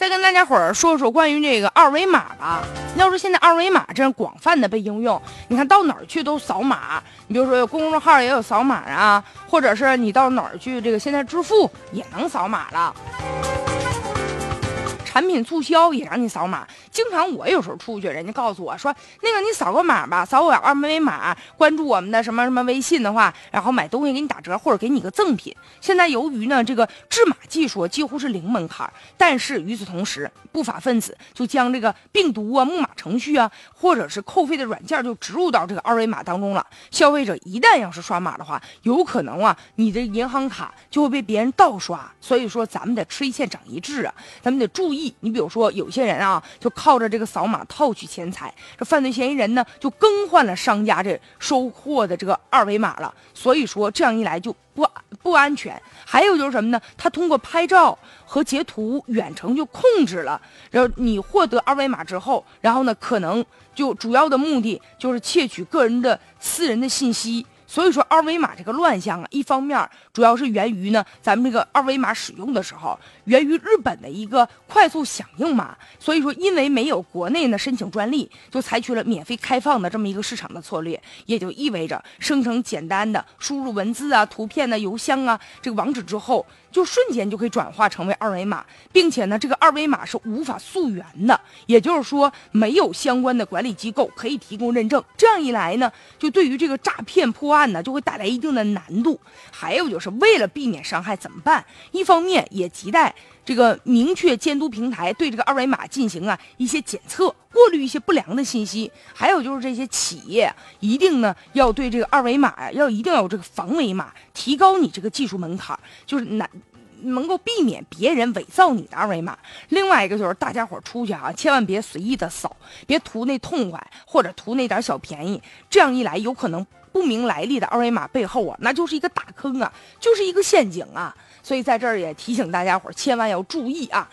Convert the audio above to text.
再跟大家伙儿说说关于这个二维码吧。要说现在二维码这样广泛的被应用，你看到哪儿去都扫码。你比如说有公众号也有扫码啊，或者是你到哪儿去，这个现在支付也能扫码了。产品促销也让你扫码，经常我有时候出去，人家告诉我说，那个你扫个码吧，扫我二维码，关注我们的什么什么微信的话，然后买东西给你打折或者给你个赠品。现在由于呢这个制码技术几乎是零门槛，但是与此同时，不法分子就将这个病毒啊、木马程序啊，或者是扣费的软件就植入到这个二维码当中了。消费者一旦要是刷码的话，有可能啊你的银行卡就会被别人盗刷。所以说咱们得吃一堑长一智啊，咱们得注意。你比如说，有些人啊，就靠着这个扫码套取钱财，这犯罪嫌疑人呢，就更换了商家这收货的这个二维码了。所以说，这样一来就不不安全。还有就是什么呢？他通过拍照和截图远程就控制了，然后你获得二维码之后，然后呢，可能就主要的目的就是窃取个人的私人的信息。所以说二维码这个乱象啊，一方面主要是源于呢，咱们这个二维码使用的时候，源于日本的一个快速响应码。所以说，因为没有国内呢申请专利，就采取了免费开放的这么一个市场的策略，也就意味着生成简单的输入文字啊、图片呢、邮箱啊这个网址之后。就瞬间就可以转化成为二维码，并且呢，这个二维码是无法溯源的，也就是说，没有相关的管理机构可以提供认证。这样一来呢，就对于这个诈骗破案呢，就会带来一定的难度。还有就是为了避免伤害怎么办？一方面也亟待这个明确监督平台对这个二维码进行啊一些检测，过滤一些不良的信息。还有就是这些企业一定呢要对这个二维码呀要一定要有这个防伪码，提高你这个技术门槛，就是难。能够避免别人伪造你的二维码。另外一个就是大家伙出去啊，千万别随意的扫，别图那痛快或者图那点小便宜。这样一来，有可能不明来历的二维码背后啊，那就是一个大坑啊，就是一个陷阱啊。所以在这儿也提醒大家伙儿，千万要注意啊。